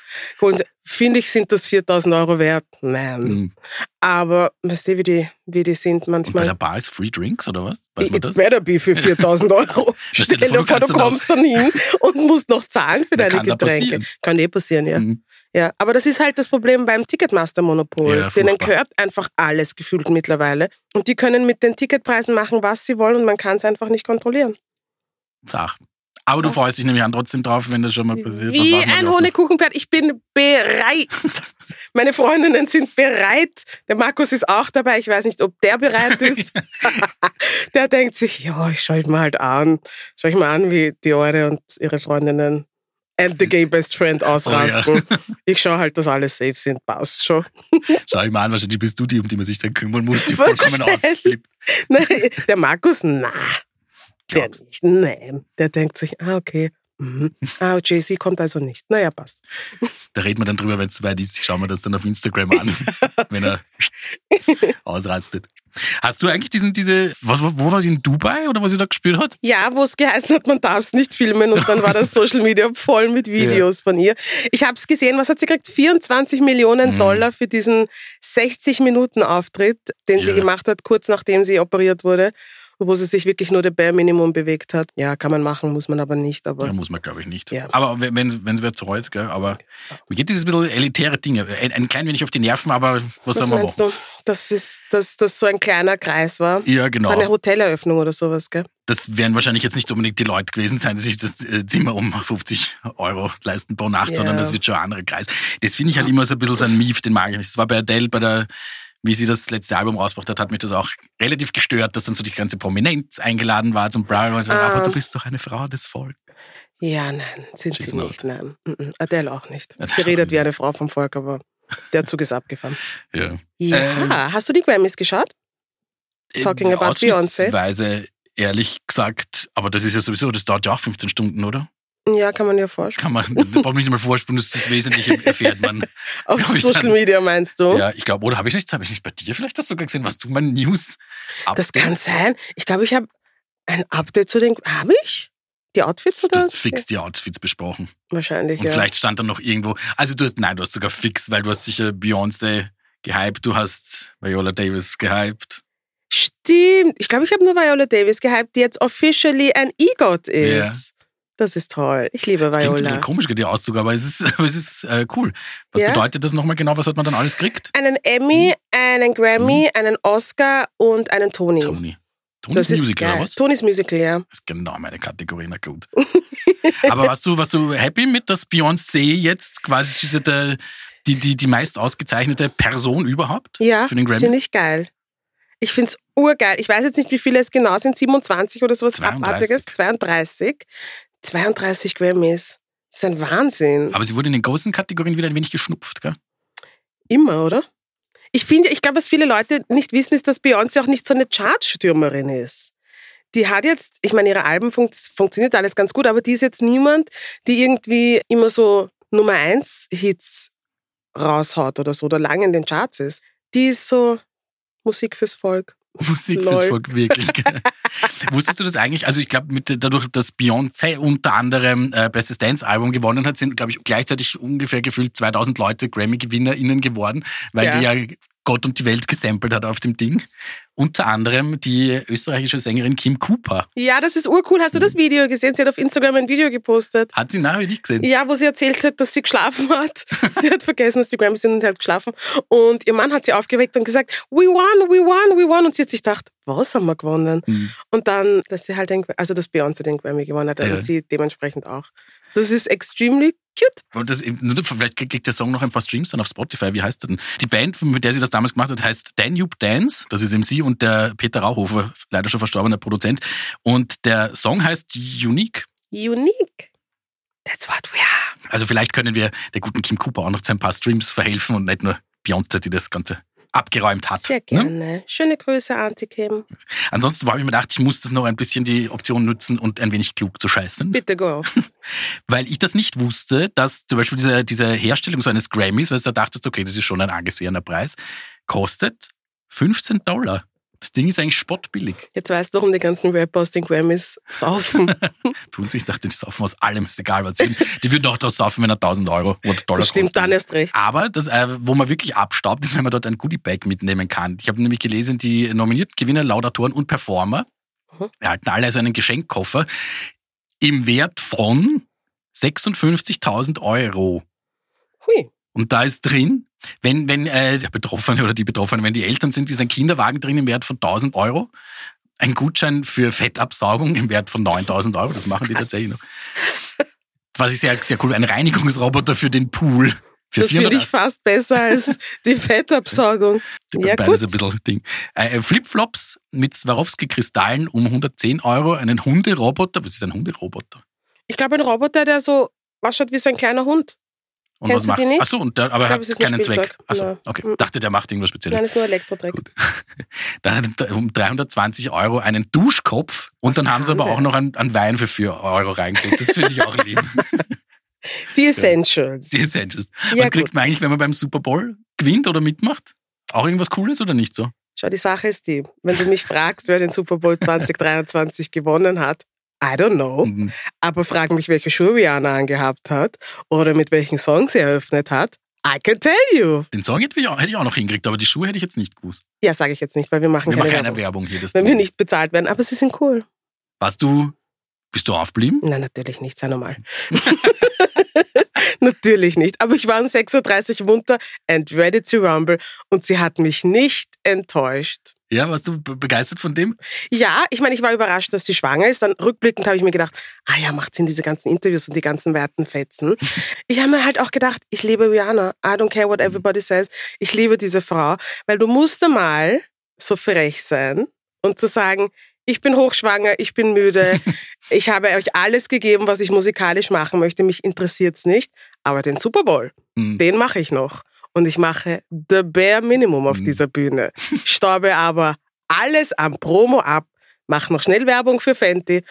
Finde ich, sind das 4000 Euro wert? Nein. Mhm. Aber weißt du, wie die, wie die sind Und bei manchmal? der Bar ist Free Drinks, oder was? Weiß man das? better be für 4000 Euro. stell dir vor, du du kommst dann hin und musst noch zahlen für Ja, deine da Getränke. passieren. Kann eh passieren, ja. Mhm. Ja. Aber das ist halt das Problem beim Ticketmaster-Monopol. Ja, Denen gehört einfach alles gefühlt mittlerweile. Und die können mit den Ticketpreisen machen, was sie wollen und man kann es einfach nicht kontrollieren. Sach. Aber du Sach. freust dich nämlich an trotzdem drauf, wenn das schon mal passiert. Wie ein? Honigkuchenpferd. Ich bin bereit. Meine Freundinnen sind bereit. Der Markus ist auch dabei. Ich weiß nicht, ob der bereit ist. der denkt sich, ja, ich schaue ich mal halt an. Schau ich mal an, wie Diore und ihre Freundinnen and the gay best friend Oh ausrasten. Ich schaue halt, dass alle safe sind. Passt schon. Schau ich mal an, wahrscheinlich bist du die, um die man sich dann kümmern muss, die vollkommen ausflippt. Nein, der Markus, na. Der nicht. Nein. Der denkt sich, ah, okay. Mhm. Ah, JC kommt also nicht. Naja, passt. Da reden wir dann drüber, wenn es soweit ist. Ich schaue mir das dann auf Instagram an, wenn er ausrastet. Hast du eigentlich diesen, diese, was, wo wo war sie in Dubai oder was sie da gespielt hat? Ja, wo es geheißen hat, man darf es nicht filmen und dann war das Social Media voll mit Videos von ihr. Ich habe es gesehen, was hat sie gekriegt? 24 Millionen Mhm. Dollar für diesen 60 Minuten Auftritt, den sie Ja. gemacht hat, kurz nachdem sie operiert wurde, wo sie sich wirklich nur der Bare Minimum bewegt hat. Ja, kann man machen, muss man aber nicht. Aber Da muss man, glaube ich, nicht. Ja. Aber wenn es wer zerreut, gell? Aber mir geht dieses bisschen elitäre Dinge. Ein, ein klein wenig auf die Nerven, aber was, was soll man machen? du? Dass das, dass das so ein kleiner Kreis war? Ja, Das war eine genau. Hoteleröffnung oder sowas, gell? Das werden wahrscheinlich jetzt nicht unbedingt die Leute gewesen sein, die sich das äh, Zimmer um 50 Euro leisten pro Nacht, Ja. sondern das wird schon ein anderer Kreis. Das finde ich halt immer so ein bisschen so ein Mief, den mag ich nicht. Das war bei Adele, bei der, wie sie das letzte Album rausgebracht hat, hat mich das auch relativ gestört, dass dann so die ganze Prominenz eingeladen war zum Bla, und aber Ah. du bist doch eine Frau des Volkes. Ja, nein, sind She's sie not. nicht. Nein, Mhm. Adele auch nicht. Adele Sie redet wie eine Frau vom Volk, aber der Zug ist abgefahren. Ja. Ja, Ähm. hast du die Grammys geschaut? Talking about Beyoncé. Weise ehrlich gesagt, aber das ist ja sowieso, das dauert ja auch 15 Stunden, oder? Ja, kann man ja vorstellen. Kann man, das braucht man nicht mal vorspulen, das, das Wesentliche erfährt man. Auf Social dann. Media meinst du? Ja, ich glaube, oder habe ich nicht, habe ich nicht bei dir vielleicht das sogar gesehen, was du mein News Das kann sein. Ich glaube, ich habe ein Update zu den. Habe ich? Die Outfits Du oder? hast fix die Outfits besprochen. Wahrscheinlich, Und ja. vielleicht stand da noch irgendwo, also du hast, nein, du hast sogar fix, weil du hast sicher Beyoncé gehypt, du hast Viola Davis gehypt. Stimmt. Ich glaube, ich habe nur Viola Davis gehypt, die jetzt officially ein EGOT ist. Das ist toll. Ich liebe Das klingt ein bisschen Viola. komisch, der Auszug, aber es ist, es ist äh, cool. Was Ja. bedeutet das nochmal genau? Was hat man dann alles gekriegt? Einen Emmy, einen Grammy, einen Oscar und einen Tony. Mhm. Tony. Tony Das ist ist Musical, geil. oder was? Tonys Musical, ja. Das ist genau meine Kategorie, na gut. Aber warst du, warst du happy mit, dass Beyoncé jetzt quasi ja der, die, die, die meist ausgezeichnete Person überhaupt Ja, für den das Grammys? finde ich geil. Ich finde es urgeil. Ich weiß jetzt nicht, wie viele es genau sind, 27 oder sowas 32. Abartiges. 32. 32 Grammys. Das ist ein Wahnsinn. Aber sie wurde in den großen Kategorien wieder ein wenig geschnupft, gell? Immer, oder? Ich finde, ich glaube, was viele Leute nicht wissen, ist, dass Beyoncé auch nicht so eine Chartstürmerin ist. Die hat jetzt, ich meine, ihre Alben funkt, funktioniert alles ganz gut, aber die ist jetzt niemand, die irgendwie immer so Nummer 1 Hits raushaut oder so oder lange in den Charts ist. Die ist so Musik fürs Volk. Musik Lol. fürs Volk, wirklich. Wusstest du das eigentlich? Also ich glaube, dadurch, dass Beyoncé unter anderem äh, Bestes Dance-Album gewonnen hat, sind, glaube ich, gleichzeitig ungefähr gefühlt 2000 Leute Grammy-GewinnerInnen geworden, weil Ja. die ja Gott und die Welt gesampelt hat auf dem Ding. Unter anderem die österreichische Sängerin Kim Cooper. Ja, das ist urcool. Hast du das Video gesehen? Sie hat auf Instagram ein Video gepostet. Hat sie nachher nicht gesehen? Ja, wo sie erzählt hat, dass sie geschlafen hat. sie hat vergessen, dass die Grammys sind und hat geschlafen. Und ihr Mann hat sie aufgeweckt und gesagt, we won, we won, we won. Und sie hat sich gedacht, was haben wir gewonnen? Mhm. Und dann, dass sie halt den, also dass Beyoncé den Grammy gewonnen hat Ja. und sie dementsprechend auch. Das ist extremely cute. Und das, vielleicht kriegt der Song noch ein paar Streams dann auf Spotify. Wie heißt der denn? Die Band, mit der sie das damals gemacht hat, heißt Danube Dance. Das ist sie und der Peter Rauhofer, leider schon verstorbener Produzent. Und der Song heißt Unique. Unique. That's what we are. Also vielleicht können wir der guten Kim Cooper auch noch zu ein paar Streams verhelfen und nicht nur Beyoncé, die das Ganze abgeräumt hat. Sehr Ne? gerne. Schöne Grüße, Auntie Kim. Ansonsten habe ich mir gedacht, ich muss das noch ein bisschen die Option nutzen und ein wenig klug zu scheißen. Bitte go. Weil ich das nicht wusste, dass zum Beispiel diese, diese Herstellung so eines Grammys, weil du da dachtest, okay, das ist schon ein angesehener Preis, kostet 15 Dollar. Das Ding ist eigentlich spottbillig. Jetzt weißt du, warum die ganzen Rapper aus den Grammys saufen. Tun sich, ich dachte, die saufen aus allem, ist egal was. sie- Die würden auch draus saufen, wenn er 1000 Euro oder Dollar Das stimmt kostet. dann erst recht. Aber das, äh, wo man wirklich abstaubt, ist, wenn man dort ein Goodiebag mitnehmen kann. Ich habe nämlich gelesen, die nominierten Gewinner, Laudatoren und Performer Mhm. erhalten alle also einen Geschenkkoffer im Wert von 56.000 Euro. Hui. Und da ist drin, wenn, wenn äh, der Betroffene oder die Betroffene, wenn die Eltern sind, ist ein Kinderwagen drin im Wert von 1000 Euro. Ein Gutschein für Fettabsaugung im Wert von 9000 Euro. Das machen die tatsächlich noch. Was ich sehr, sehr cool. Ein Reinigungsroboter für den Pool. Für Das finde 400 ich fast besser als die Fettabsaugung. Ja, Beides gut. ein bisschen Ding. Äh, Flipflops mit Swarovski-Kristallen um 110 Euro. Einen Hunderoboter. Was ist ein Hunderoboter? Ich glaube, ein Roboter, der so ausschaut wie so ein kleiner Hund. Und Kennst was macht? nicht? Achso, und der, aber er hat keinen Zweck. Achso, Nein. okay. Mhm. Dachte, der macht irgendwas Spezielles. Nein, ist nur Elektrodreck. Gut. Dann hat er um 320 Euro einen Duschkopf und Was dann haben sie aber auch noch einen, einen Wein für 4 Euro reingelegt. Das finde ich auch lieb. Die Essentials. Die Essentials. Ja, Was kriegt gut. man eigentlich, wenn man beim Super Bowl gewinnt oder mitmacht? Auch irgendwas Cooles oder nicht so? Schau, die Sache ist die, wenn du mich fragst, wer den Super Bowl 2023 gewonnen hat, I don't know. Mhm. Aber frag mich, welche Schuhe Rihanna angehabt hat oder mit welchen Songs sie eröffnet hat. I can tell you. Den Song hätte ich, auch, hätte ich auch noch hingekriegt, aber die Schuhe hätte ich jetzt nicht gewusst. Ja, sage ich jetzt nicht, weil wir machen Wir keine machen keine Werbung. Werbung hier. Das Wenn tun wir nicht bezahlt werden. Aber sie sind cool. Warst du, bist du aufgeblieben? Nein, natürlich nicht, sei normal. natürlich nicht. Aber ich war um 6.30 Uhr munter and ready to rumble und sie hat mich nicht enttäuscht. Ja, warst du be- begeistert von dem? Ja, ich meine, ich war überrascht, dass sie schwanger ist. Dann rückblickend habe ich mir gedacht, ah ja, macht Sinn, diese ganzen Interviews und die ganzen werten Fetzen. Ich habe mir halt auch gedacht, ich liebe Rihanna. I don't care what everybody says. Ich liebe diese Frau, weil du musst einmal so frech sein und zu sagen, ich bin hochschwanger, ich bin müde, ich habe euch alles gegeben, was ich musikalisch machen möchte, mich interessiert's nicht, aber den Super Bowl, Hm. den mache ich noch. Und ich mache the bare minimum auf Mhm. dieser Bühne. Staube aber alles am Promo ab, mache noch schnell Werbung für Fenty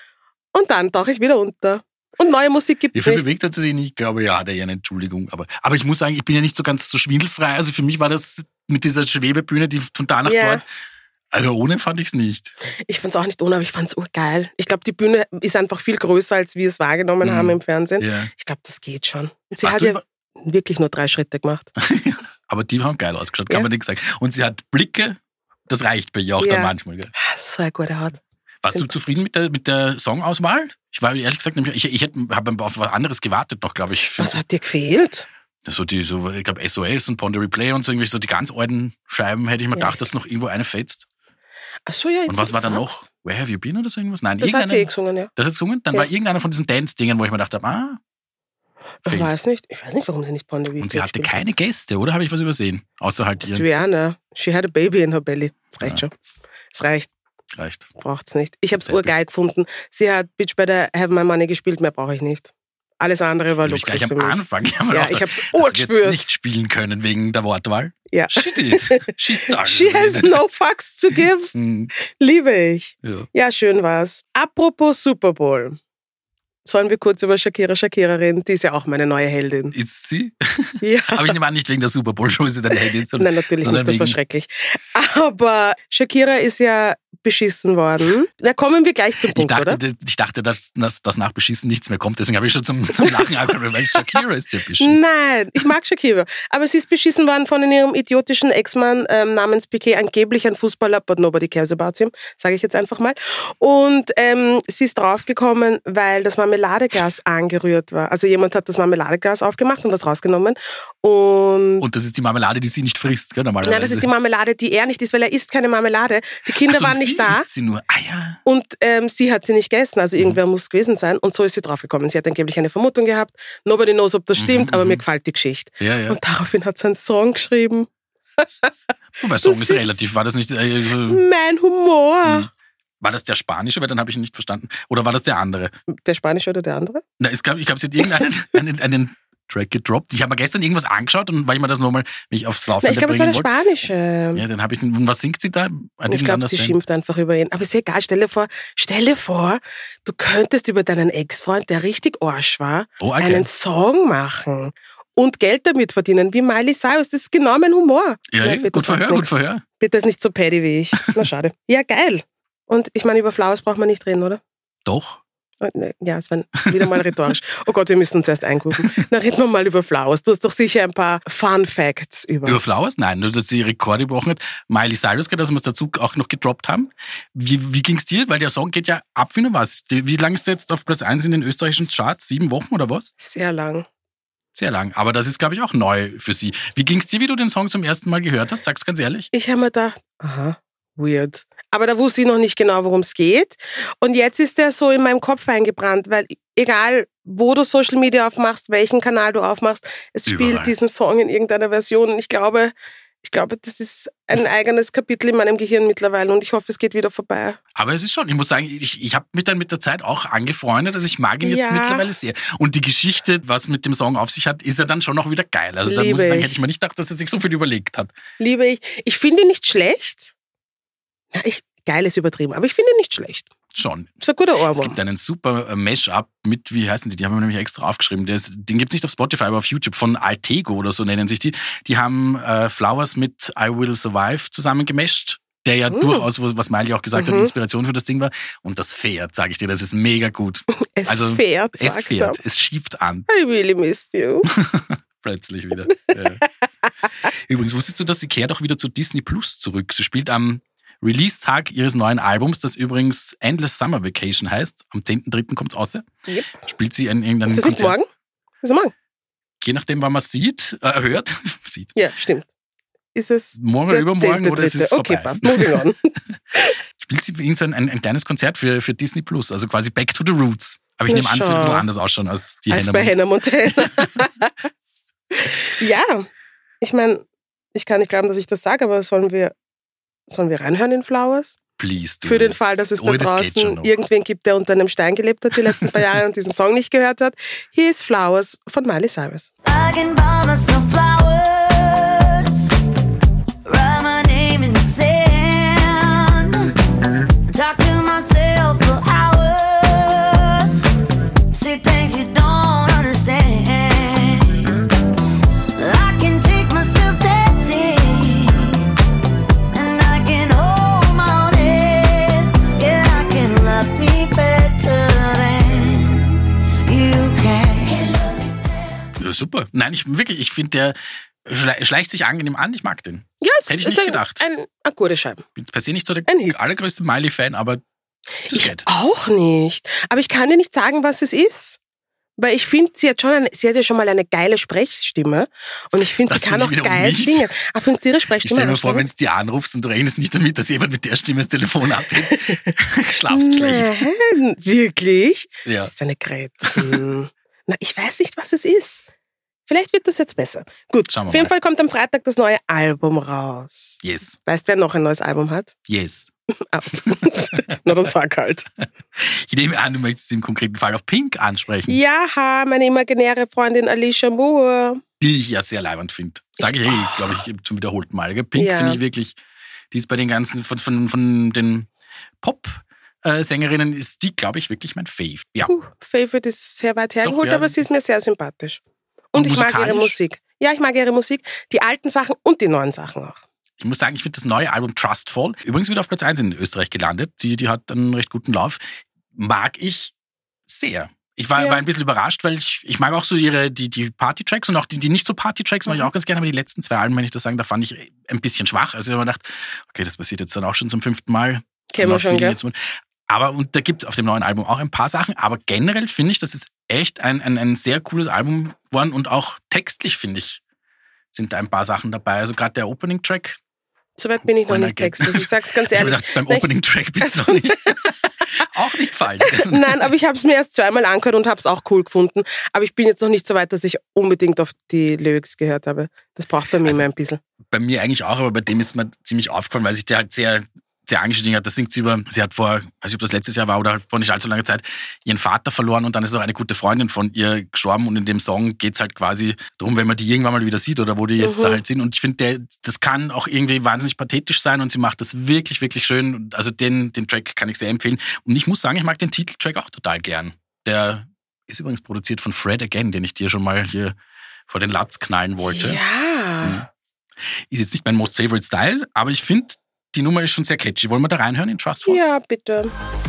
und dann tauche ich wieder unter. Und neue Musik gibt Ja, es nicht. bewegt hat sie sich nicht, glaube ja, hat er ja eine Entschuldigung. Aber, aber ich muss sagen, ich bin ja nicht so ganz so schwindelfrei. Also für mich war das mit dieser Schwebebühne, die von da nach Ja. dort. Also ohne fand ich es nicht. Ich fand's auch nicht ohne, aber ich fand's urgeil. Ich glaube, die Bühne ist einfach viel größer, als wir es wahrgenommen Mhm. haben im Fernsehen. Ja. Ich glaube, das geht schon. Und sie Warst hat du ja wirklich nur drei Schritte gemacht. Aber die haben geil ausgeschaut, kann Ja. man nichts sagen. Und sie hat Blicke, das reicht bei ihr auch Ja. dann manchmal. Gell? Ah, So eine gute Haut. Warst du Sind- zufrieden mit der, mit der Songauswahl? Ich war ehrlich gesagt, ich, ich habe auf was anderes gewartet noch, glaube ich. Was hat dir gefehlt? so die, so, ich glaube, SOS und Ponder Replay und so irgendwie so die ganz alten Scheiben hätte ich mir Ja. gedacht, dass noch irgendwo eine fetzt. Ach so, ja, Und was war dann noch? Where have you been oder so irgendwas? Nein, Das hat sie eh gesungen, ja. Das hat gesungen? Dann Ja. war irgendeiner von diesen Dance-Dingen, wo ich mir gedacht habe, ah, Ich weiß nicht. Ich weiß nicht, warum sie nicht Ponder Und sie hatte keine Gäste, oder? Habe ich was übersehen? Außer halt ihren. Rihanna. She had a baby in her belly. Das reicht schon. Das reicht. Reicht. Braucht's nicht. Ich Sehr gut. urgeil gefunden. Sie hat Bitch bei der Have My Money gespielt, mehr brauche ich nicht. Alles andere war Luxus gleich am. Anfang. Ich Ja, ich hab's das urgespürt. nicht spielen können wegen der Wortwahl. Ja. She did. She started. She has no fucks to give. Hm, Liebe ich. ja. Ja, schön war's. Apropos Super Bowl. Sollen wir kurz über Shakira Shakira reden? Die ist ja auch meine neue Heldin. Ist sie? Ja. Aber ich nehme an, nicht wegen der Super Bowl-Show ist sie deine Heldin. Nein, natürlich nicht, das war schrecklich. Aber Shakira ist ja beschissen worden. Da kommen wir gleich zum Ich Punkt, dachte, oder? ich dachte, dass, dass, dass nach Beschissen nichts mehr kommt. Deswegen habe ich schon zum, zum Lachen angefangen, weil Shakira ist ja beschissen. Nein, ich mag Shakira. Aber sie ist beschissen worden von ihrem idiotischen Ex-Mann ähm, namens Piquet, angeblich ein Fußballer, but nobody cares about him, sage ich jetzt einfach mal. Und ähm, sie ist draufgekommen, weil das Marmeladeglas angerührt war. Also jemand hat das Marmeladeglas aufgemacht und was rausgenommen. Und, Und das ist die Marmelade, die sie nicht frisst, gell, normalerweise. Nein, das ist die Marmelade, die er nicht isst, weil er isst keine Marmelade. Die Kinder so, waren nicht da. Isst sie nur. Ja. Und ähm, sie hat sie nicht gegessen, Mhm. also irgendwer muss es gewesen sein. Und so ist sie draufgekommen. Sie hat angeblich eine Vermutung gehabt. Nobody knows, ob das stimmt, aber mir gefällt die Geschichte. Mhm, Ja, ja. Und daraufhin hat sie einen Song geschrieben. Wobei Song ist ist- relativ. War das nicht. Äh, so- Mein Humor. Hm. war das der spanische? Weil dann habe ich ihn nicht verstanden. Oder war das der andere? Der Spanische oder der andere? Na, es gab, ich glaube, sie hat irgendeinen einen, einen Track gedroppt. Ich habe mir gestern irgendwas angeschaut und weil ich mir das nochmal mich aufs Na, Laufende ich glaube, es war der wollte. Spanische. Ja, dann habe ich den. Und was singt sie da? I ich glaube, sie schimpft einfach über ihn. Aber ist ja egal. Stell dir vor, stell dir vor, du könntest über deinen Ex-Freund, der richtig Arsch war, Oh, okay. einen Song machen und Geld damit verdienen, wie Miley Cyrus. Das ist genau mein Humor. Ja, ja, bitte gut Verhör, gut. Verhör. Bitte ist nicht so paddy wie ich. Na, schade. Ja, geil. Und ich meine, über Flowers braucht man nicht reden, oder? Doch. Oh, ne, Ja, es war wieder mal rhetorisch. Oh Gott, wir müssen uns erst eingrooven. Na, reden wir mal über Flowers. Du hast doch sicher ein paar Fun Facts über. Über Flowers? Nein, nur dass sie Rekorde gebrochen hat. Miley Cyrus, dass wir es dazu auch noch gedroppt haben. Wie, wie ging's dir? Weil der Song geht ja ab wie nur was. Wie lange ist der jetzt auf Platz 1 in den österreichischen Charts? Sieben Wochen oder was? Sehr lang. Sehr lang. Aber das ist, glaube ich, auch neu für sie. Wie ging's dir, wie du den Song zum ersten Mal gehört hast? Sag's ganz ehrlich. Ich habe mir gedacht, aha, weird. Aber da wusste ich noch nicht genau, worum es geht. Und jetzt ist der so in meinem Kopf eingebrannt, weil egal, wo du Social Media aufmachst, welchen Kanal du aufmachst, es spielt Überall. diesen Song in irgendeiner Version. Und ich glaube, ich glaube, das ist ein eigenes Kapitel in meinem Gehirn mittlerweile und ich hoffe, es geht wieder vorbei. Aber es ist schon, ich muss sagen, ich, ich habe mich dann mit der Zeit auch angefreundet. Also ich mag ihn jetzt Ja. mittlerweile sehr. Und die Geschichte, was mit dem Song auf sich hat, ist ja dann schon auch wieder geil. Also da muss ich sagen, hätte ich mir nicht gedacht, dass er sich so viel überlegt hat. Liebe ich. Ich finde ihn nicht schlecht. Ja, ich, geil ist übertrieben, aber ich finde ihn nicht schlecht. Schon. Ist ein guter Es Ohrwurm. gibt einen super äh, Mash-up mit, wie heißen die? Die haben wir nämlich extra aufgeschrieben. Ist, den gibt's nicht auf Spotify, aber auf YouTube von Altego oder so nennen sich die. Die haben äh, Flowers mit I Will Survive zusammen gemischt. Der ja Mm. durchaus, was Miley auch gesagt hat, Mhm. Inspiration für das Ding war. Und das fährt, sage ich dir, das ist mega gut. Es also, fährt, Es fährt, er. es schiebt an, I really missed you. plötzlich wieder. Ja. Übrigens, wusstest du, dass sie kehrt auch wieder zu Disney Plus zurück? Sie spielt am Release-Tag ihres neuen Albums, das übrigens Endless Summer Vacation heißt. Am 10.3. kommt's raus. Yep. Spielt sie in irgendeinem Ist das Konzert. morgen? Ist es morgen? Je nachdem, wann man sieht, äh, hört, sieht. Ja, stimmt. Ist es Morgen der oder übermorgen 10.3.? oder es ist Okay, vorbei. passt. Moving on. Spielt sie irgend so ein, ein, ein kleines Konzert für, für Disney Plus, also quasi Back to the Roots. Aber ich Na nehme an, es wird schau. woanders ausschauen als die Als Hannah bei. Hannah Montana. ja, ich meine, ich kann nicht glauben, dass ich das sage, aber sollen wir, sollen wir reinhören in Flowers? Please do Für den. Fall, dass es oh, da draußen irgendwen gibt, der unter einem Stein gelebt hat die letzten paar Jahre und diesen Song nicht gehört hat. Hier ist Flowers von Miley Cyrus. I can buy myself flowers, super. Nein, ich wirklich, ich finde, der schle- schleicht sich angenehm an. Ich mag den. Ja, es Hätte ich ist nicht ein, gedacht. Ein, eine gute Scheibe. Bin per se nicht so der allergrößte Miley-Fan, aber das Ich geht. auch nicht. Aber ich kann dir nicht sagen, was es ist. Weil ich finde, sie hat schon eine, sie hat ja schon mal eine geile Sprechstimme. Und ich finde, sie kann auch ich geil nicht. singen. Aber findest du ihre Ich Sprechstimme stelle mir vor, wenn du dir anrufst und du rechnest nicht damit, dass jemand mit der Stimme das Telefon abhält. Schlafst schlecht. Nein, wirklich? Ja. Das ist eine Gräten. Na, ich weiß nicht, was es ist. Vielleicht wird das jetzt besser. Gut, Schauen wir auf jeden mal. Fall kommt am Freitag das neue Album raus. Yes, Weißt wer noch ein neues Album hat? yes. Ah. Na, das sag halt. Ich nehme an, du möchtest im konkreten Fall auf Pink ansprechen, Ja, meine imaginäre Freundin Alicia Moore. die ich ja sehr leibend finde. Sage ich, hey, glaube ich, zum wiederholten Mal. gell? Pink Ja. finde ich wirklich, die ist bei den ganzen, von, von, von den Pop-Sängerinnen ist die, glaube ich, wirklich mein Fave. Ja, Puh, Favorite ist sehr weit hergeholt, ja. aber sie ist mir sehr sympathisch. Und, Und ich mag ihre? Musik. Ja, ich mag ihre Musik. Die alten Sachen und die neuen Sachen auch. ich muss sagen, ich finde das neue Album Trustful, übrigens wieder auf Platz 1 in Österreich gelandet. Die, die hat einen recht guten Lauf. Mag ich sehr. Ich war, Ja. war ein bisschen überrascht, weil ich, ich mag auch so ihre, die, die Party-Tracks und auch die, die nicht so Party-Tracks Mhm. mag ich auch ganz gerne, aber die letzten zwei Alben, wenn ich das sagen, da fand ich ein bisschen schwach. Also ich habe mir gedacht, okay, das passiert jetzt dann auch schon zum fünften Mal. Kennen wir schon, gell? jetzt Aber und da gibt es auf dem neuen Album auch ein paar Sachen, aber generell finde ich, das ist echt ein, ein, ein sehr cooles Album geworden und auch textlich, finde ich, sind da ein paar Sachen dabei. Also gerade der Opening-Track. Soweit bin ich noch nicht textlich. Ich sag's ganz Ich habe ehrlich. gesagt, beim ich- Opening-Track bist du Also- noch nicht. auch nicht falsch. Nein, aber ich habe es mir erst zweimal angehört und habe es auch cool gefunden. Aber ich bin jetzt noch nicht so weit, dass ich unbedingt auf die Lyrics gehört habe. Das braucht bei mir Also- immer ein bisschen. bei mir eigentlich auch, aber bei dem ist mir ziemlich aufgefallen, weil sich der halt sehr, sehr angestiegen hat. Das singt sie über, sie hat vor, weiß nicht, ob das letztes Jahr war oder vor nicht allzu langer Zeit, ihren Vater verloren und dann ist auch eine gute Freundin von ihr gestorben und in dem Song geht's halt quasi darum, wenn man die irgendwann mal wieder sieht oder wo die jetzt Mhm. da halt sind. Und ich finde, das kann auch irgendwie wahnsinnig pathetisch sein und sie macht das wirklich, wirklich schön. Also den, den Track kann ich sehr empfehlen. Und ich muss sagen, ich mag den Titeltrack auch total gern. Der ist übrigens produziert von Fred Again, den ich dir schon mal hier vor den Latz knallen wollte. Ja. Ist jetzt nicht mein most favorite Style, aber ich finde, die Nummer ist schon sehr catchy. Wollen wir da reinhören in Trustful? Ja, bitte. Ja,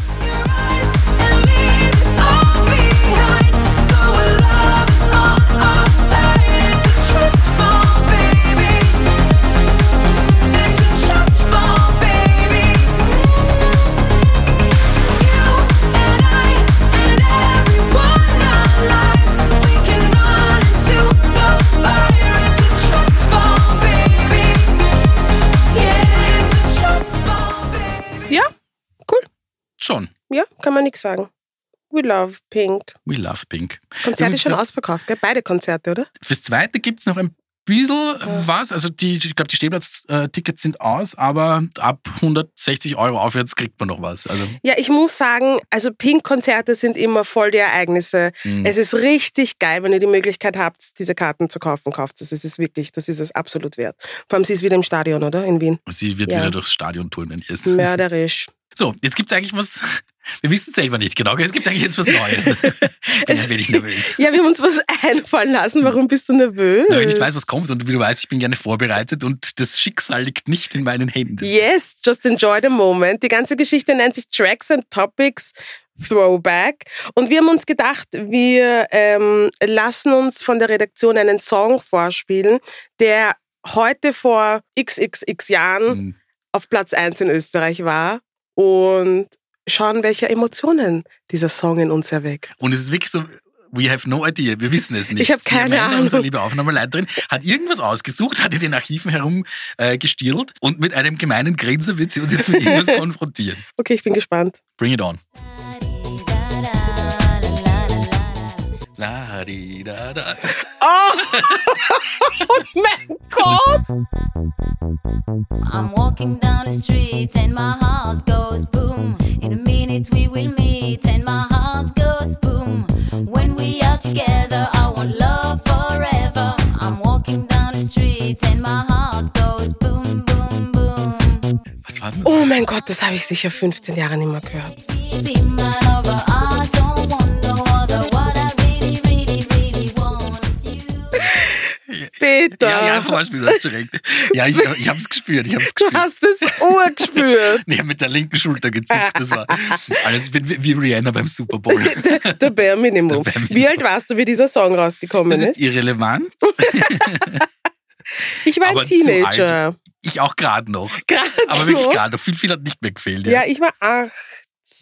Ja, kann man nichts sagen. We love Pink. We love Pink. Konzert ist schon ausverkauft, gell? Beide Konzerte, oder? Fürs zweite gibt's noch ein bisschen was. Also die, ich glaube, die Stehplatz-Tickets sind aus, aber ab 160 Euro aufwärts kriegt man noch was. Also Ja, ich muss sagen, also Pink-Konzerte sind immer voll die Ereignisse. Mhm. Es ist richtig geil, wenn ihr die Möglichkeit habt, diese Karten zu kaufen, kauft es. Es ist wirklich, das ist es absolut wert. Vor allem, sie ist wieder im Stadion, oder? In Wien. sie wird Ja. wieder durchs Stadion touren, wenn ihr es. Mörderisch. So, jetzt gibt's eigentlich was. Wir wissen es selber nicht genau. Es gibt eigentlich jetzt was Neues. Bin ein wenig nervös. Ja, wir haben uns was einfallen lassen. Warum bist du nervös? Ja, ich weiß, was kommt und wie du weißt, ich bin gerne vorbereitet und das Schicksal liegt nicht in meinen Händen. Yes, just enjoy the moment. Die ganze Geschichte nennt sich Tracks and Topics Throwback. Und wir haben uns gedacht, wir ähm, lassen uns von der Redaktion einen Song vorspielen, der heute vor xxx Jahren Hm. auf Platz 1 in Österreich war. Und schauen, welche Emotionen dieser Song in uns erweckt. Und es ist wirklich so, we have no idea, wir wissen es nicht. Ich hab keine Amanda, Ahnung. Unsere liebe Aufnahmeleiterin hat irgendwas ausgesucht, hat in den Archiven herum äh, und mit einem gemeinen Grinsen wird sie uns jetzt mit irgendwas konfrontieren. Okay, ich bin gespannt. Bring it on. La, di, da, da. Oh mein Gott! I'm walking down the street and my heart goes boom. In a minute we will meet and my heart goes boom. When we are together, I want love forever. I'm walking down the street and my heart goes boom, boom, boom. Was war denn? Oh mein Gott, das habe ich sicher 15 Jahre nicht mehr gehört. Peter. Ja, ja, Vorspiel, du hast schon recht. Ja, ich, ich hab's gespürt, ich hab's Du gespürt. hast das Ohr gespürt. Nee, mit der linken Schulter gezuckt, das war alles, ich bin wie Rihanna beim Super Bowl. Der, der Bare Minimum. Der Bare Minimum. Wie alt warst du, wie dieser Song rausgekommen Das ist? ist irrelevant. Ich war aber ein Teenager. Ich auch gerade noch. Gerade Aber wirklich gerade noch. Viel, viel hat nicht mehr gefehlt. Ja, ich war acht.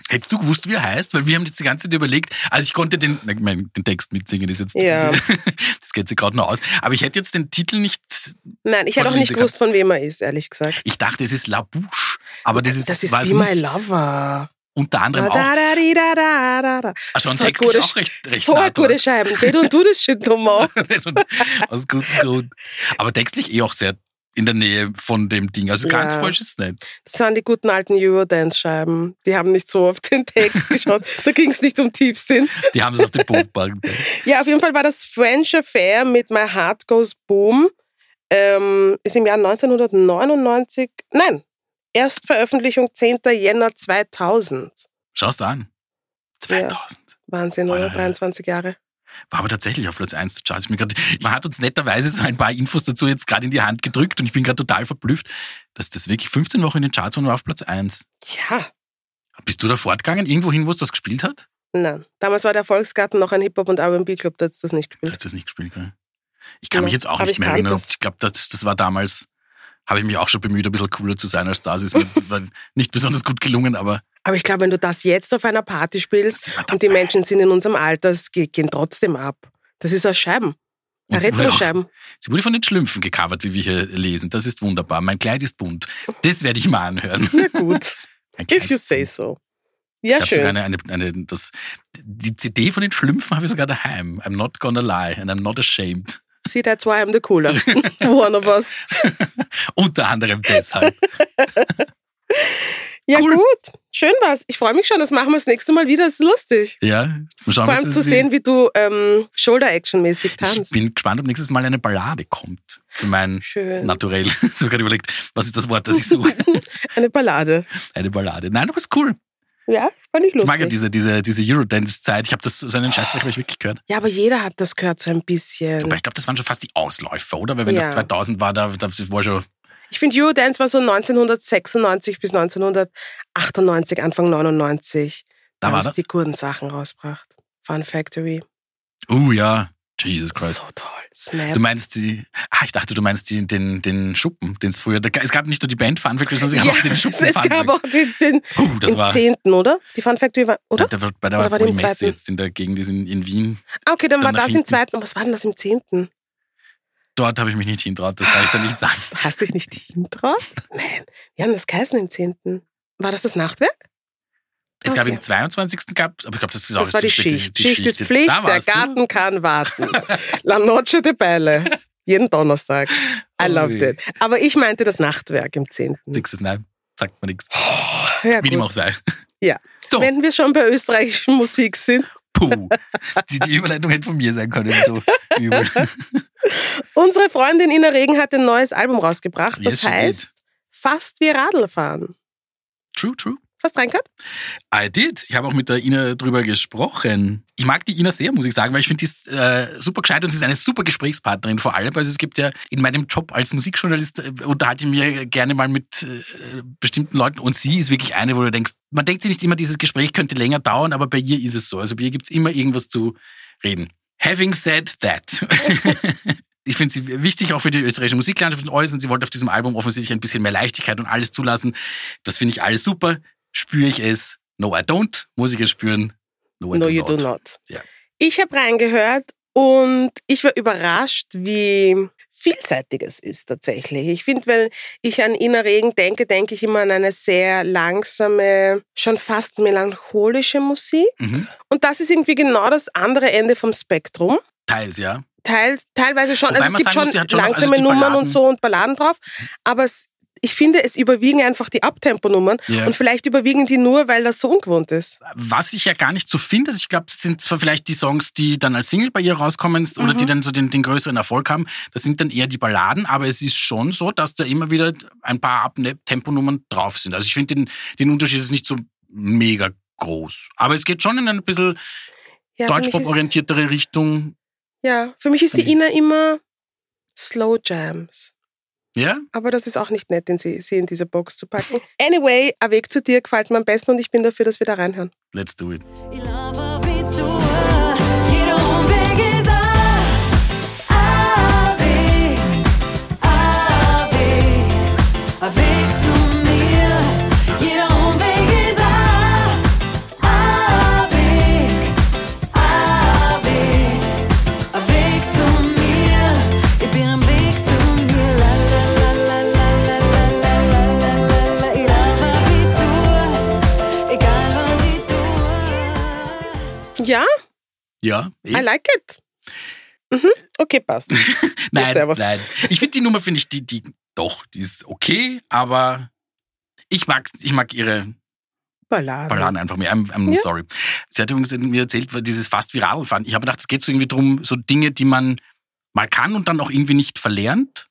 Hättest du gewusst, wie er heißt? Weil wir haben jetzt die ganze Zeit überlegt, also ich konnte den, ich mein, den Text mitsingen, ist jetzt, Ja. das geht sich gerade noch aus. Aber ich hätte jetzt den Titel nicht, Nein, ich hätte auch nicht gewusst, von wem er ist, ehrlich gesagt. ich dachte, es ist La Bouche, aber das ist, Das ist Be My. Lover. Unter anderem auch. da, di, da, da, da, da. Ah, schon So textlich gute- auch recht, recht So nah gute. Scheiben. Peter und du das Shit nochmal. Aus gutem Grund. Aber textlich eh auch sehr in der Nähe von dem Ding. Also ganz Ja. falsch ist es nicht. Das waren die guten alten Eurodance-Scheiben. Die haben nicht so auf den Text geschaut. Da ging es nicht um Tiefsinn. Die haben es auf den Punkt gebracht. Ja, auf jeden Fall war das French Affair mit My Heart Goes Boom. Ähm, ist im Jahr 1999, nein, Erstveröffentlichung 10. Jänner 2000. Schau's da an. 2000. Wahnsinn, Ja, oder? ja, ja. 23 Jahre. War aber tatsächlich auf Platz 1 der Charts. Grad, man hat uns netterweise so ein paar Infos dazu jetzt gerade in die Hand gedrückt und ich bin gerade total verblüfft, dass das wirklich 15 Wochen in den Charts war und war auf Platz 1. Ja, Bist du da fortgegangen, irgendwo hin, wo es das gespielt hat? nein. Damals war der Volksgarten noch ein Hip-Hop- und R&B-Club, da hat das nicht gespielt. hast das nicht gespielt, gell? Ich kann Ja, mich jetzt auch nicht ich mehr erinnern. es. Ich glaube, das, das war damals, habe ich mich auch schon bemüht, ein bisschen cooler zu sein als das. Ist mir war nicht besonders gut gelungen, aber Aber ich glaube, wenn du das jetzt auf einer Party spielst und die. Menschen sind in unserem Alter, es ge- gehen trotzdem ab. Das ist ein Scheiben. Ein Und sie wurde auch- Retro-Scheiben. Sie wurde von den Schlümpfen gecovert, wie wir hier lesen. Das ist wunderbar. Mein Kleid ist bunt. Das werde ich mal anhören. Na gut. If you say so. Ja, Ich schön. eine, eine, eine, das, die CD von den Schlümpfen habe ich sogar daheim. I'm not gonna lie and I'm not ashamed. See, that's why I'm the cooler. One of us. Unter anderem deshalb. Ja, Cool. gut. Schön war's. Ich freue mich schon. Das machen wir das nächste Mal wieder. Das ist lustig. Ja, mal schauen, Vor allem das zu sehen, wie du ähm, Shoulder-Action-mäßig Ich tanzt. bin gespannt, ob nächstes Mal eine Ballade kommt. Für mein Schön. Naturell. Ich habe gerade überlegt, was ist das Wort, das ich suche? Eine Ballade. Eine Ballade. Nein, aber ist cool. Ja, fand ich Ich mag ja lustig. diese, diese, diese Eurodance-Zeit. Ich habe das so einen Scheißdreck habe ich wirklich gehört. Ja, aber jeder hat das gehört so ein bisschen. Aber ich glaube, das waren schon fast die Ausläufer, oder? Weil wenn das Ja. 2000 war, da, da war schon Ich finde, Eurodance war so 1996 bis 1998, Anfang 99. Da war das? die guten Sachen rausgebracht. Fun Factory. Uh, ja. Jesus Christ. So toll. Snap. Du meinst die, ah, ich dachte, du meinst die, den, den Schuppen, den es früher, da, es gab nicht nur die Band Fun Factory, sondern es gab auch den Schuppen es Fun gab auch den, den Puh, das im war, zehnten, oder? Die Fun Factory war, oder? Da, da, bei der, Oder war wo die die Messe zweiten? jetzt in der Gegend ist in, in Wien, Ah, okay, dann, dann war das im hinten. zweiten. Und was war denn das im zehnten? Dort habe ich mich nicht hintraut, das kann ich da nicht sagen. Du hast dich nicht hintraut? Nein. Wir haben das geheißen im zehnten. War das das Nachtwerk? Es gab Okay. im 22. gab, aber ich glaube, das ist auch Das war die zu spät, Schicht. Schicht ist Pflicht, der warst du. Garten kann warten. La Noche de Belle. Jeden Donnerstag. I Oh loved it. Aber ich meinte das Nachtwerk im 10. Sixes, nein, sagt mir nichts. Ja, Wie dem auch sei. Ja. So, Wenn wir schon bei österreichischen Musik sind, puh. Die, die Überleitung hätte von mir sein können. So übel. Unsere Freundin Ina Regen hat ein neues Album rausgebracht. Yes, Das did. heißt Fast wie Radl fahren. True, true. Hast du reingehört? I did. Ich habe auch mit der Ina drüber gesprochen. Ich mag die Ina sehr, muss ich sagen, weil ich finde, die ist äh, super gescheit und sie ist eine super Gesprächspartnerin vor allem. Also es gibt ja in meinem Job als Musikjournalist äh, unterhalte ich mich gerne mal mit äh, bestimmten Leuten und sie ist wirklich eine, wo du denkst, man denkt sich nicht immer, dieses Gespräch könnte länger dauern, aber bei ihr ist es so. Also bei ihr gibt es immer irgendwas zu reden. Having said that. Ich finde sie wichtig, auch für die österreichische Musiklandschaft alles. Und sie wollte auf diesem Album offensichtlich ein bisschen mehr Leichtigkeit und alles zulassen. Das finde ich alles super. Spüre ich es? No, I don't. Es spüren? No, I No, do you not. do not. Ja. Ich habe reingehört und ich war überrascht, wie vielseitig es ist tatsächlich. Ich finde, wenn ich an Ina Regen denke, denke ich immer an eine sehr langsame, schon fast melancholische Musik. Mhm. Und das ist irgendwie genau das andere Ende vom Spektrum. Teils, ja. Teils, teilweise schon. Wobei also es gibt sagen schon, muss, schon also langsame die Nummern und so und Balladen drauf. Aber es, ich finde, es überwiegen einfach die Abtemponummern. Ja. Und vielleicht überwiegen die nur, weil das so ungewohnt ist. Was ich ja gar nicht so finde, also ich glaube, das sind zwar vielleicht die Songs, die dann als Single bei ihr rauskommen oder Mhm. die dann so den, den größeren Erfolg haben, das sind dann eher die Balladen, aber es ist schon so, dass da immer wieder ein paar Abtemponummern drauf sind. Also ich finde, den, den Unterschied ist nicht so mega groß. Aber es geht schon in eine bisschen Ja, Deutschpop-orientiertere Richtung. Ja, für mich ist die. Ina immer Slow Jams. Ja? Aber das ist auch nicht nett, den sie, sie in diese Box zu packen. Anyway, ein Weg zu dir gefällt mir am besten und ich bin dafür, dass wir da reinhören. Let's do it. Ja? eh? I like it. Mhm. Okay, passt. Nein, servus. nein. Ich finde die Nummer, finde ich, die, die, doch, die ist okay, aber ich mag, ich mag ihre Ballade. Balladen einfach mehr. I'm, I'm Ja. sorry. Sie hat übrigens mir erzählt, dieses fast viral fand. Ich habe gedacht, es geht so irgendwie drum, so Dinge, die man mal kann und dann auch irgendwie nicht verlernt.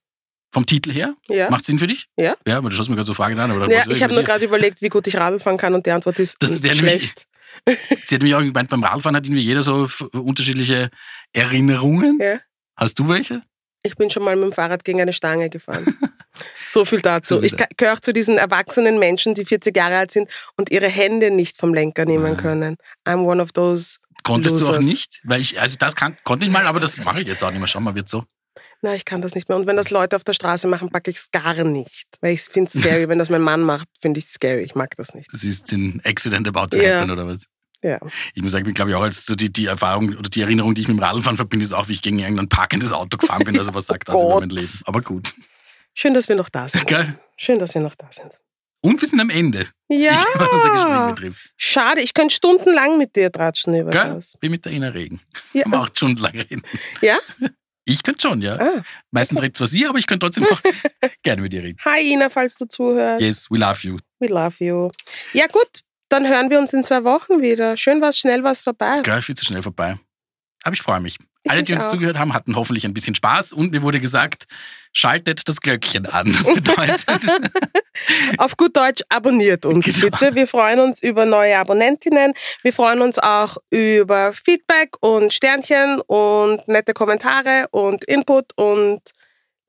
Vom Titel her. Ja. Macht Sinn für dich? Ja. Ja, aber du schaust mir gerade so Fragen an. Oder Ja, ich habe nur gerade überlegt, wie gut ich Radl fahren kann und die Antwort ist Das wäre nämlich- schlecht. Sie hat mich auch gemeint, beim Radfahren hat irgendwie jeder so unterschiedliche Erinnerungen. Ja. Hast du welche? Ich bin schon mal mit dem Fahrrad gegen eine Stange gefahren. so viel dazu. Ich gehöre auch zu diesen erwachsenen Menschen, die 40 Jahre alt sind und ihre Hände nicht vom Lenker nehmen können. I'm one of those. Konntest du auch Losers. nicht? Weil ich, also das kann, konnte ich mal, aber das mache ich jetzt auch nicht mehr. Schau mal, wird so. Na, ich kann das nicht mehr. Und wenn das Leute auf der Straße machen, packe ich es gar nicht. Weil ich finde es scary. wenn das mein Mann macht, finde ich scary. Ich mag das nicht. Das ist ein Accident about to Ja. happen oder was? Ja. Ich muss sagen, ich bin, glaube ich, auch als so die, die Erfahrung oder die Erinnerung, die ich mit dem Radfahren verbinde, ist auch, wie ich gegen irgendein parkendes Auto gefahren bin. Also was sagt das über Gott. mein Leben? Aber gut. Schön, dass wir noch da sind. Gell? Schön, dass wir noch da sind. Und wir sind am Ende. Ich Ja. betrieben. Schade, ich könnte stundenlang mit dir tratschen über Gell? das. Bin mit der Ina Regen. Ja. Kann man auch stundenlang reden. Ja? Ich könnte schon, ja. Ah. Meistens redet zwar sie, aber ich könnte trotzdem auch gerne mit ihr reden. Hi Ina, falls du zuhörst. Yes, we love you. We love you. Ja gut, dann hören wir uns in zwei Wochen wieder. Schön was, schnell was vorbei. Gell, viel zu schnell vorbei. Aber ich freue mich. Ich Alle, die uns auch. zugehört haben, hatten hoffentlich ein bisschen Spaß und mir wurde gesagt, schaltet das Glöckchen an. Das bedeutet, Auf gut Deutsch, abonniert uns Genau. bitte. Wir freuen uns über neue Abonnentinnen. Wir freuen uns auch über Feedback und Sternchen und nette Kommentare und Input und.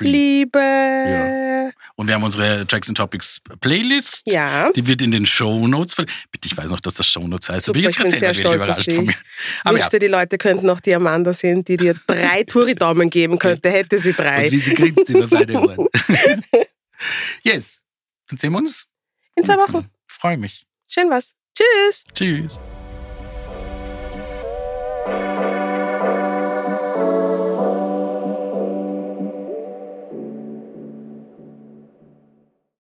Liebe. Ja. Und wir haben unsere Tracks and Topics Playlist. Ja. Die wird in den Show Notes Bitte, ich weiß noch, dass das Show Notes heißt. Super, bin ich bin grad sehr selber stolz auf wirklich dich. Aber ja, Wünschte, die Leute könnten auch die Amanda sehen, die dir drei Touri-Daumen geben könnte, hätte sie drei. und wie sie grinst über beide Ohren. yes. Dann sehen wir uns. In zwei Wochen. Freue mich. Schön was. Tschüss. Tschüss.